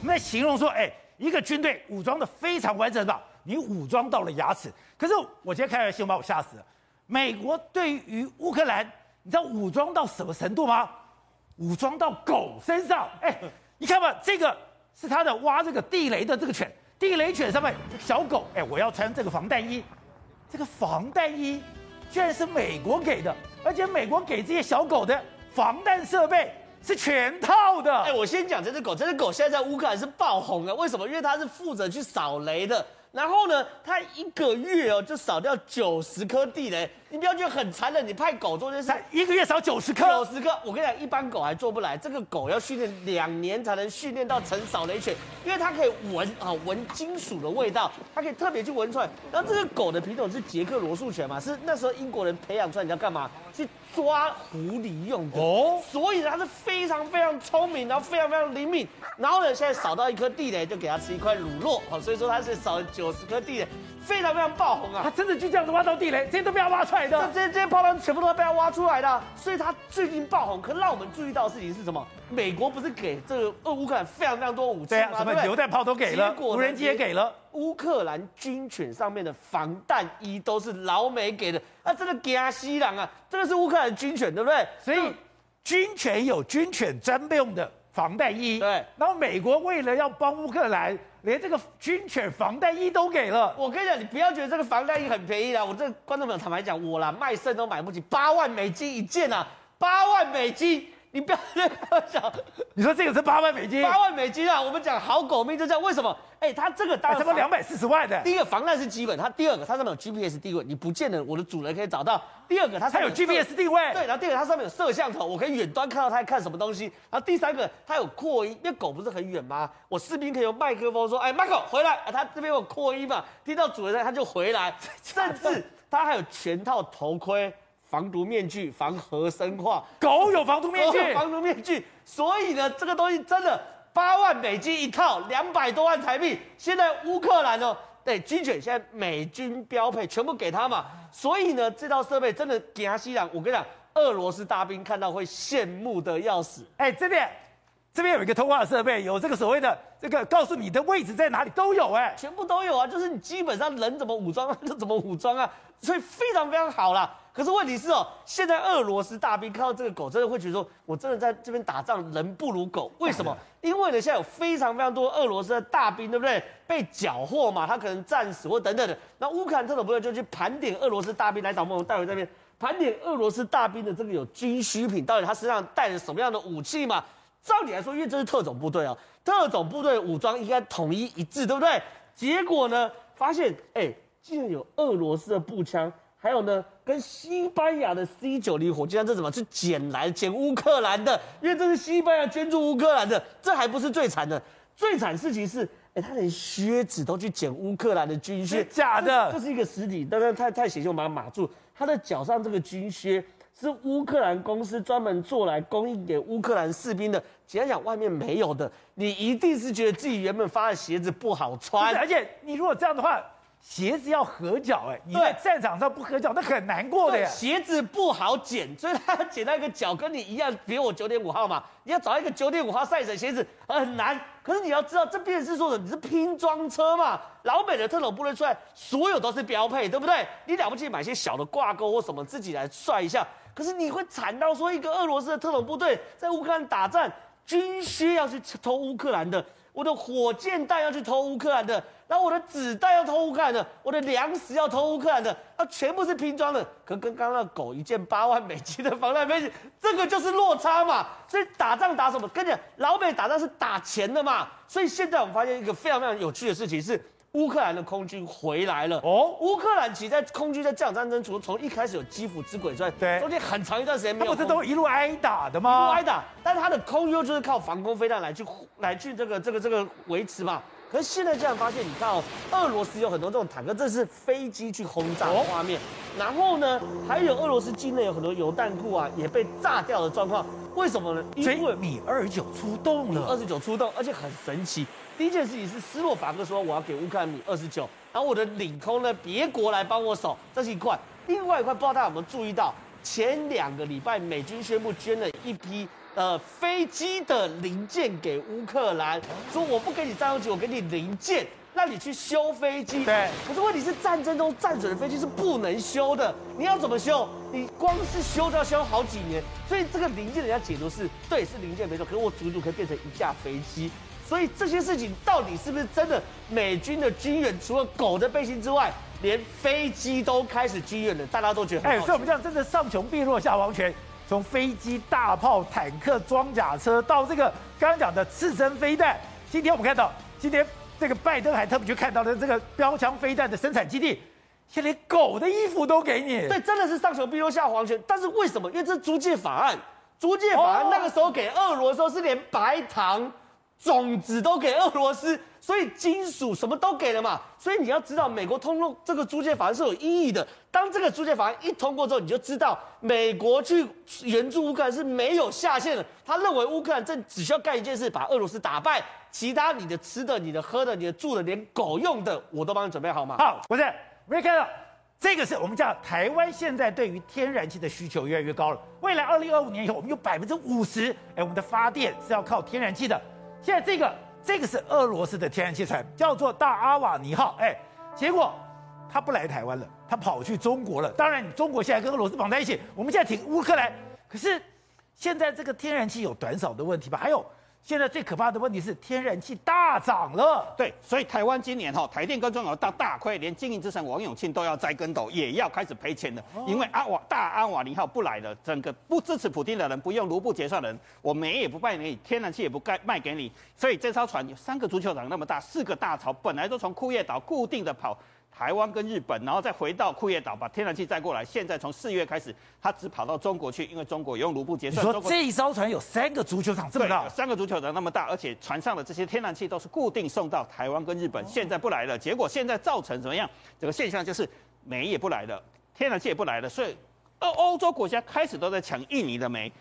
我们在形容说，哎，一个军队武装的非常完整吧，你武装到了牙齿。可是我今天看完新闻把我吓死了。美国对于乌克兰，你知道武装到什么程度吗？武装到狗身上。哎，你看吧，这个是他的挖这个地雷的这个犬，地雷犬上面小狗，哎，我要穿这个防弹衣，这个防弹衣居然是美国给的，而且美国给这些小狗的防弹设备。是全套的。哎，我先讲这只狗，这只狗现在在乌克兰是爆红的。为什么？因为它是负责去扫雷的。然后呢，它一个月哦就扫掉九十颗地雷。你不要觉得很残忍，你派狗做这事，一个月扫九十颗。九十颗，我跟你讲，一般狗还做不来。这个狗要训练两年才能训练到成扫雷犬，因为它可以闻啊闻金属的味道，它可以特别去闻出来。然后这个狗的品种是捷克罗素犬嘛，是那时候英国人培养出来，你要干嘛？去抓狐狸用的哦。所以它是非常非常聪明，然后非常非常灵敏。然后呢，现在扫到一颗地雷就给它吃一块乳酪，好，所以说它是扫了九十颗地雷。非常非常爆红啊！他真的就这样子挖到地雷，这些都被他挖出来的。这些这些炮弹全部都是被他挖出来的，所以他最近爆红。可让我们注意到的事情是什么？美国不是给这个俄乌克兰非常非常多武器吗？啊、什么榴弹炮都给了，无人机也给了。乌克兰军犬上面的防弹衣都是老美给的，啊，这个加西郎啊，这个是乌克兰军犬，对不对？所以军犬有军犬专用的防弹衣。对，然后美国为了要帮乌克兰。连这个军犬防弹衣都给了，我跟你讲，你不要觉得这个防弹衣很便宜啦，我这个观众朋友坦白讲，我啦卖肾都买不起，八万美金一件啊，八万美金。你不要这样想，你说这个是八万美金？八万美金啊！我们讲好狗命就这样，为什么？哎、欸，它这个大概差不多两百四十万的。第一个防弹是基本，它第二个它上面有 GPS 定位，你不见得我的主人可以找到。第二个它上面有，它有 GPS 定位，对，然后第二个它上面有摄像头，我可以远端看到它在看什么东西。然后第三个它有扩音，因为狗不是很远吗？我士兵可以用麦克风说：“哎，Marco 回来。”啊，它这边有扩音嘛？听到主人在，它就回来。甚至它还有全套头盔。防毒面具，防核生化，狗有防毒面具，防毒面具。所以呢，这个东西真的八万美金一套，两百多万台币。现在乌克兰哦，对军犬现在美军标配，全部给他嘛。所以呢，这套设备真的给他吸氧。我跟你讲，俄罗斯大兵看到会羡慕的要死。哎，这边这边有一个通话设备，有这个所谓的这个告诉你的位置在哪里都有哎，全部都有啊。就是你基本上人怎么武装就怎么武装啊，所以非常非常好啦。可是问题是哦，现在俄罗斯大兵看到这个狗，真的会觉得说，我真的在这边打仗，人不如狗。为什么？因为呢，现在有非常非常多俄罗斯的大兵，对不对？被缴获嘛，他可能战死或等等的。那乌克兰特种部队就去盘点俄罗斯大兵，来导播，我们带回这边盘点俄罗斯大兵的这个有军需品，到底他身上带着什么样的武器嘛？照理来说，因为这是特种部队啊，特种部队武装应该统一一致，对不对？结果呢，发现哎，竟然有俄罗斯的步枪。还有呢，跟西班牙的 C 九零火箭弹，这怎么是捡来捡乌克兰的？因为这是西班牙捐助乌克兰的，这还不是最惨的，最惨事情是，哎，他连靴子都去捡乌克兰的军靴，假的，这是一个实体，但是太太险，我把它码住。他的脚上这个军靴是乌克兰公司专门做来供应给乌克兰士兵的，简单讲，外面没有的，你一定是觉得自己原本发的鞋子不好穿，而且你如果这样的话。鞋子要合脚，哎，你在战场上不合脚，那很难过的呀。鞋子不好捡，所以他捡到一个脚跟你一样，比如我九点五号嘛，你要找一个九点五号 size 的鞋子很难。可是你要知道，这边是说的你是拼装车嘛，老美的特种部队出来，所有都是标配，对不对？你了不起买些小的挂钩或什么自己来帅一下。可是你会惨到说，一个俄罗斯的特种部队在乌克兰打仗，军靴要去偷乌克兰的。我的火箭弹要去偷乌克兰的，然后我的子弹要偷乌克兰的，我的粮食要偷乌克兰的，它全部是拼装的。可跟刚刚那狗一件八万美金的防弹背心，这个就是落差嘛。所以打仗打什么？跟你讲，老美打仗是打钱的嘛。所以现在我们发现一个非常非常有趣的事情是。乌克兰的空军回来了哦！乌克兰其实在空军在这场战争，从从一开始有基辅之鬼之外，对，中间很长一段时间没有。他不是都一路挨打的吗？一路挨打，但是他的空优就是靠防空飞弹来去来去这个这个这个维持嘛。可是现在这样发现，你看哦，俄罗斯有很多这种坦克，这是飞机去轰炸的画面。然后呢，还有俄罗斯境内有很多油弹库啊，也被炸掉的状况。为什么呢？因为米二十九出动了，米二十九出动，而且很神奇。第一件事情是斯洛伐克说我要给乌克兰米二十九，然后我的领空呢，别国来帮我守，这是一块。另外一块不知道大家有没有注意到，前两个礼拜美军宣布捐了一批呃飞机的零件给乌克兰，说我不给你战斗机，我给你零件。让你去修飞机，对。可是问题是战争中战损的飞机是不能修的，你要怎么修？你光是修都要修好几年。所以这个零件人家解读是，对，是零件没错。可是我足足可以变成一架飞机。所以这些事情到底是不是真的？美军的军援除了狗的背心之外，连飞机都开始军援了，大家都觉得很。哎，所以我们这样真的上穷碧落下黄泉，从飞机、大炮、坦克、装甲车到这个刚刚讲的刺针飞弹，今天我们看到今天。这个拜登还特别去看到了这个标枪飞弹的生产基地，现在连狗的衣服都给你。对，真的是上穷碧落下黄泉。但是为什么？因为这租借法案，租借法案那个时候给俄罗斯时候是连白糖种子都给俄罗斯。所以金属什么都给了嘛，所以你要知道，美国通过这个租借法案是有意义的。当这个租借法案一通过之后，你就知道美国去援助乌克兰是没有下限的。他认为乌克兰正只需要干一件事，把俄罗斯打败，其他你的吃的、你的喝的、你的住的，连狗用的，我都帮你准备好吗？好，不是，我们看到这个是我们叫台湾现在对于天然气的需求越来越高了。未来二零二五年以后，我们有百分之五十，哎，我们的发电是要靠天然气的。现在这个。这个是俄罗斯的天然气船，叫做大阿瓦尼号。哎，结果他不来台湾了，他跑去中国了。当然，中国现在跟俄罗斯绑在一起，我们现在挺乌克兰。可是现在这个天然气有短少的问题吧？还有。现在最可怕的问题是天然气大涨了，对，所以台湾今年哈台电跟中油大大亏，连经营之神王永庆都要栽跟斗，也要开始赔钱了。因为阿瓦大阿瓦尼号不来了，整个不支持普丁的人，不用卢布结算的人，我煤也不卖给你，天然气也不该卖给你，所以这艘船有三个足球场那么大，四个大槽本来都从库页岛固定的跑。台湾跟日本，然后再回到库页岛把天然气载过来。现在从四月开始，它只跑到中国去，因为中国用卢布结算。你说这一艘船有三个足球场这么大？三个足球场那么大，而且船上的这些天然气都是固定送到台湾跟日本。现在不来了，结果现在造成怎么样？这个现象就是煤也不来了，天然气也不来了，所以欧欧洲国家开始都在抢印尼的煤，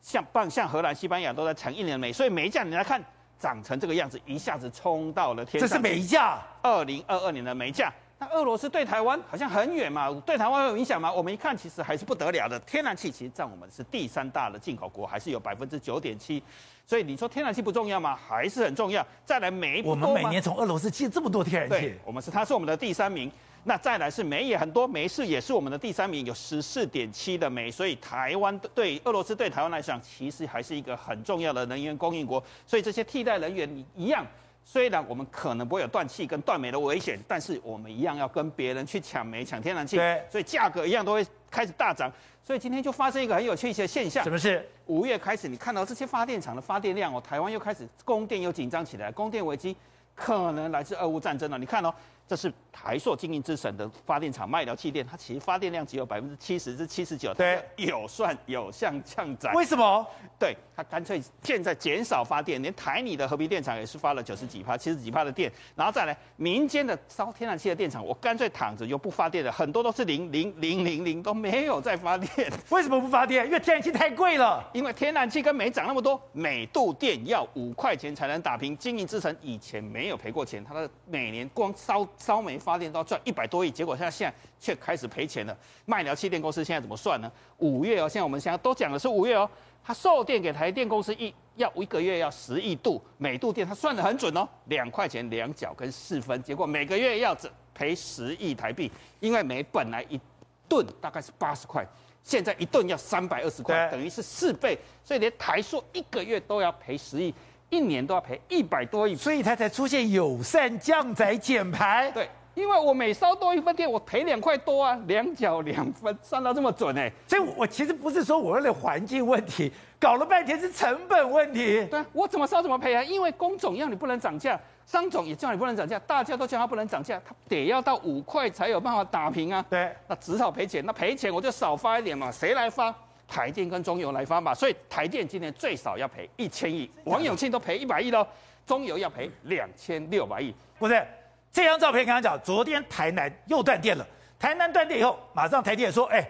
像棒像荷兰、西班牙都在抢印尼的煤，所以煤价你来看涨成这个样子，一下子冲到了天上。这是煤价，二零二二年的煤价。那俄罗斯对台湾好像很远嘛，对台湾有影响吗？我们一看，其实还是不得了的。天然气其实占我们是第三大的进口国，还是有百分之九点七。所以你说天然气不重要吗？还是很重要。再来煤，我们每年从俄罗斯进这么多天然气，我们是它是我们的第三名。那再来是煤也很多，煤是也是我们的第三名，有十四点七的煤。所以台湾对俄罗斯对台湾来讲，其实还是一个很重要的能源供应国。所以这些替代能源你一样。虽然我们可能不会有断气跟断煤的危险，但是我们一样要跟别人去抢煤、抢天然气，所以价格一样都会开始大涨。所以今天就发生一个很有趣的现象，什么事？五月开始，你看到这些发电厂的发电量哦，台湾又开始供电又紧张起来，供电危机可能来自俄乌战争了。你看哦。这是台塑经营之神的发电厂麦寮气电，它其实发电量只有百分之七十至七十九，对，有算有向降载。为什么？对，它干脆现在减少发电，连台里的和平电厂也是发了九十几帕、七十几帕的电，然后再来民间的烧天然气的电厂，我干脆躺着就不发电了，很多都是零零零零零都没有在发电。为什么不发电？因为天然气太贵了。因为天然气跟煤涨那么多，每度电要五块钱才能打平。经营之神以前没有赔过钱，他的每年光烧。烧煤发电都要赚一百多亿，结果现在现在却开始赔钱了。麦寮气电公司现在怎么算呢？五月哦，现在我们现在都讲的是五月哦，它售电给台电公司一要一个月要十亿度，每度电它算得很准哦，两块钱两角跟四分，结果每个月要赔十亿台币，因为煤本来一吨大概是八十块，现在一吨要三百二十块，等于是四倍，所以连台塑一个月都要赔十亿。一年都要赔一百多亿，所以它才出现友善降载减排。对，因为我每烧多一分电，我赔两块多啊，两角两分，算到这么准哎、欸。所以我其实不是说我为了环境问题，搞了半天是成本问题。对啊，我怎么烧怎么赔啊？因为工总要你不能涨价，商总也叫你不能涨价，大家都叫他不能涨价，他得要到五块才有办法打平啊。对，那只好赔钱，那赔钱我就少发一点嘛，谁来发？台电跟中油来发嘛，所以台电今年最少要赔一千亿，王永庆都赔一百亿喽，中油要赔两千六百亿。不是，这张照片刚刚讲，昨天台南又断电了，台南断电以后，马上台电也说，哎，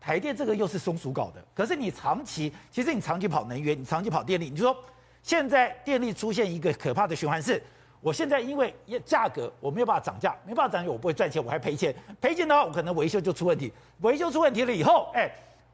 台电这个又是松鼠搞的。可是你长期，其实你长期跑能源，你长期跑电力，你就说现在电力出现一个可怕的循环是，我现在因为价格我没有办法涨价，没办法涨价，我不会赚钱，我还赔钱，赔钱的话我可能维修就出问题，维修出问题了以后，哎。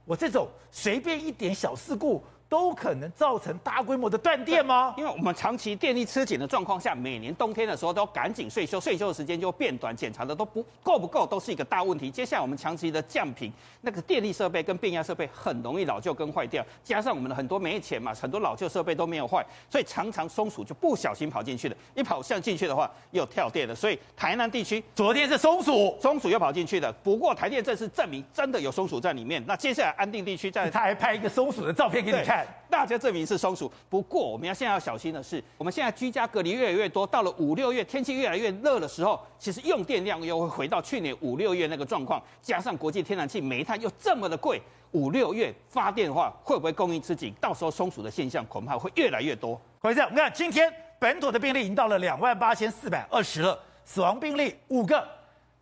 我这种随便一点小事故。都可能造成大规模的断电吗？因为我们长期电力吃紧的状况下，每年冬天的时候都赶紧岁修，岁修的时间就变短，检查的都不够不够，都是一个大问题。接下来我们长期的降频，那个电力设备跟变压设备很容易老旧跟坏掉，加上我们的很多没钱嘛，很多老旧设备都没有坏，所以常常松鼠就不小心跑进去了，一跑向进去的话又跳电了。所以台南地区昨天是松鼠，松鼠又跑进去了。不过台电这次证明真的有松鼠在里面。那接下来安定地区在，他还拍一个松鼠的照片给你看。大家证明是松鼠，不过我们要现在要小心的是，我们现在居家隔离越来越多，到了五六月天气越来越热的时候，其实用电量又会回到去年五六月那个状况，加上国际天然气、煤炭又这么的贵，五六月发电的话会不会供应吃紧？到时候松鼠的现象恐怕会越来越多。回事？我们看今天本土的病例已经到了两万八千四百二十了，死亡病例五个。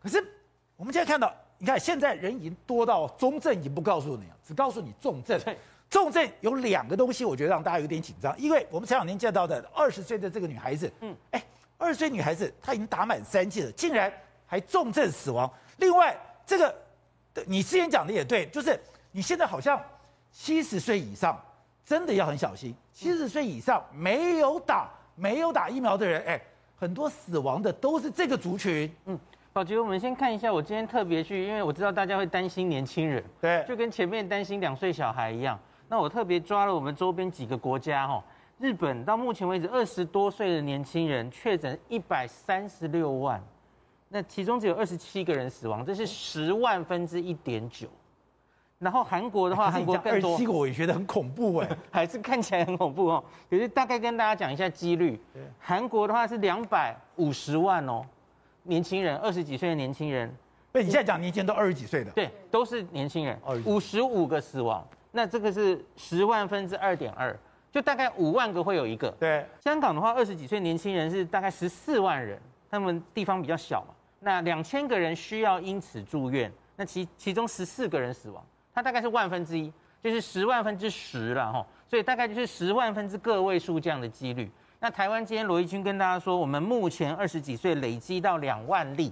可是我们现在看到，你看现在人已经多到中症已经不告诉你了，只告诉你重症。重症有两个东西，我觉得让大家有点紧张，因为我们前两天见到的二十岁的这个女孩子，嗯，哎，二十岁女孩子她已经打满三剂了，竟然还重症死亡。另外，这个你之前讲的也对，就是你现在好像七十岁以上真的要很小心，七十岁以上没有打没有打疫苗的人，哎，很多死亡的都是这个族群，嗯。宝杰，我们先看一下，我今天特别去，因为我知道大家会担心年轻人，对，就跟前面担心两岁小孩一样。那我特别抓了我们周边几个国家，哈，日本到目前为止二十多岁的年轻人确诊一百三十六万，那其中只有二十七个人死亡，这是十万分之一点九。然后韩国的话，韩国更多。二十七个我也觉得很恐怖哎，还是看起来很恐怖哦。可是大概跟大家讲一下几率，韩国的话是两百五十万哦，年轻人二十几岁的年轻人。对，你现在讲年轻人都二十几岁的，对，都是年轻人，五十五个死亡。那这个是十万分之二点二，就大概五万个会有一个。对，香港的话，二十几岁年轻人是大概十四万人，他们地方比较小嘛。那两千个人需要因此住院，那其其中十四个人死亡，它大概是万分之一，就是十万分之十了哈。所以大概就是十万分之个位数这样的几率。那台湾今天罗一军跟大家说，我们目前二十几岁累积到两万例。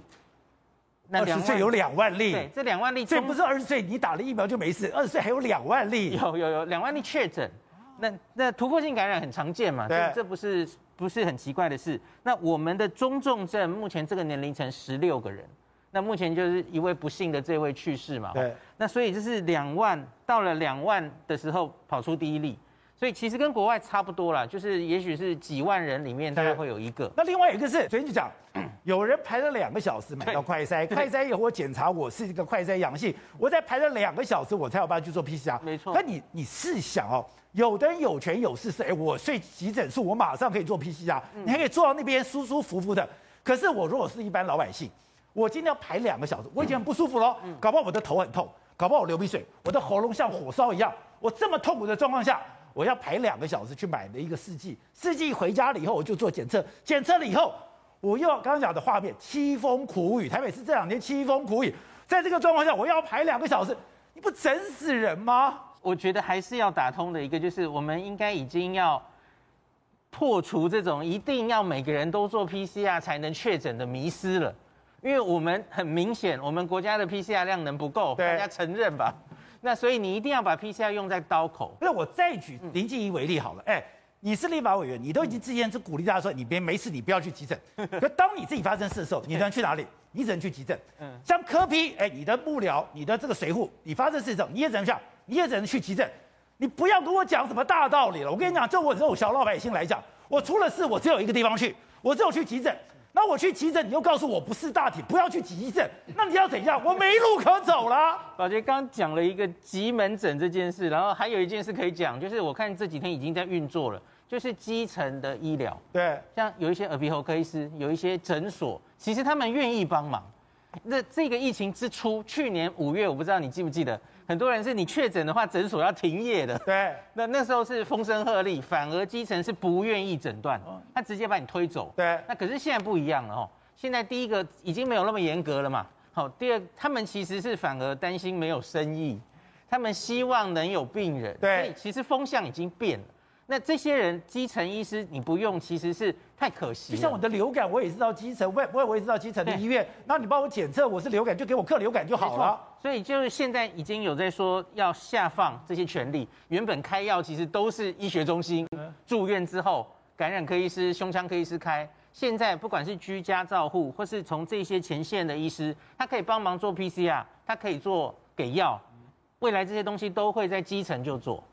二十岁有两万例，对，这两万例，这不是二十岁你打了疫苗就没事，二十岁还有两万例，有有有两万例确诊，那那突破性感染很常见嘛，对，这不是不是很奇怪的事。那我们的中重症目前这个年龄层十六个人，那目前就是一位不幸的这位去世嘛，对，那所以就是两万到了两万的时候跑出第一例。所以其实跟国外差不多啦，就是也许是几万人里面大概会有一个。那另外一个是，昨天就讲，有人排了两个小时买到快筛，快筛以后我检查我是一个快筛阳性，我再排了两个小时我才有办法去做 PCR。没错。那你你试想哦，有的人有权有势是，哎，我睡急诊室，我马上可以做 PCR，你还可以坐到那边舒舒服服的。可是我如果是一般老百姓，我今天要排两个小时，我已经很不舒服了，搞不好我的头很痛，搞不好我流鼻水，我的喉咙像火烧一样，我这么痛苦的状况下。我要排两个小时去买的一个试剂，试剂回家了以后我就做检测，检测了以后，我又要刚刚讲的画面，凄风苦雨，台北市这两天凄风苦雨，在这个状况下，我要排两个小时，你不整死人吗？我觉得还是要打通的一个，就是我们应该已经要破除这种一定要每个人都做 PCR 才能确诊的迷失了，因为我们很明显，我们国家的 PCR 量能不够，大家承认吧。那所以你一定要把 PCR 用在刀口。那我再举林静怡为例好了，哎，你是立法委员，你都已经之前是鼓励大家说，你别没事，你不要去急诊。可当你自己发生事的时候，你能去哪里？你只能去急诊。嗯，像柯 P，哎，你的幕僚，你的这个随扈，你发生事的时候，你也只能下，你也只能去急诊。你不要跟我讲什么大道理了。我跟你讲，就我这种小老百姓来讲，我出了事，我只有一个地方去，我只有去急诊。那我去急诊，你又告诉我不是大体，不要去急诊，那你要怎样？我没路可走了。宝杰刚讲了一个急门诊这件事，然后还有一件事可以讲，就是我看这几天已经在运作了，就是基层的医疗。对，像有一些耳鼻喉科医师，有一些诊所，其实他们愿意帮忙。那这个疫情之初，去年五月，我不知道你记不记得。很多人是你确诊的话，诊所要停业的。对，那那时候是风声鹤唳，反而基层是不愿意诊断，他直接把你推走。对，那可是现在不一样了哦。现在第一个已经没有那么严格了嘛。好，第二他们其实是反而担心没有生意，他们希望能有病人。对，所以其实风向已经变了。那这些人基层医师你不用，其实是太可惜。就像我的流感，我也是到基层，我也我也我也是到基层的医院，那你帮我检测我是流感，就给我克流感就好了。所以就是现在已经有在说要下放这些权利，原本开药其实都是医学中心住院之后，感染科医师、胸腔科医师开，现在不管是居家照护，或是从这些前线的医师，他可以帮忙做 PCR，他可以做给药，未来这些东西都会在基层就做。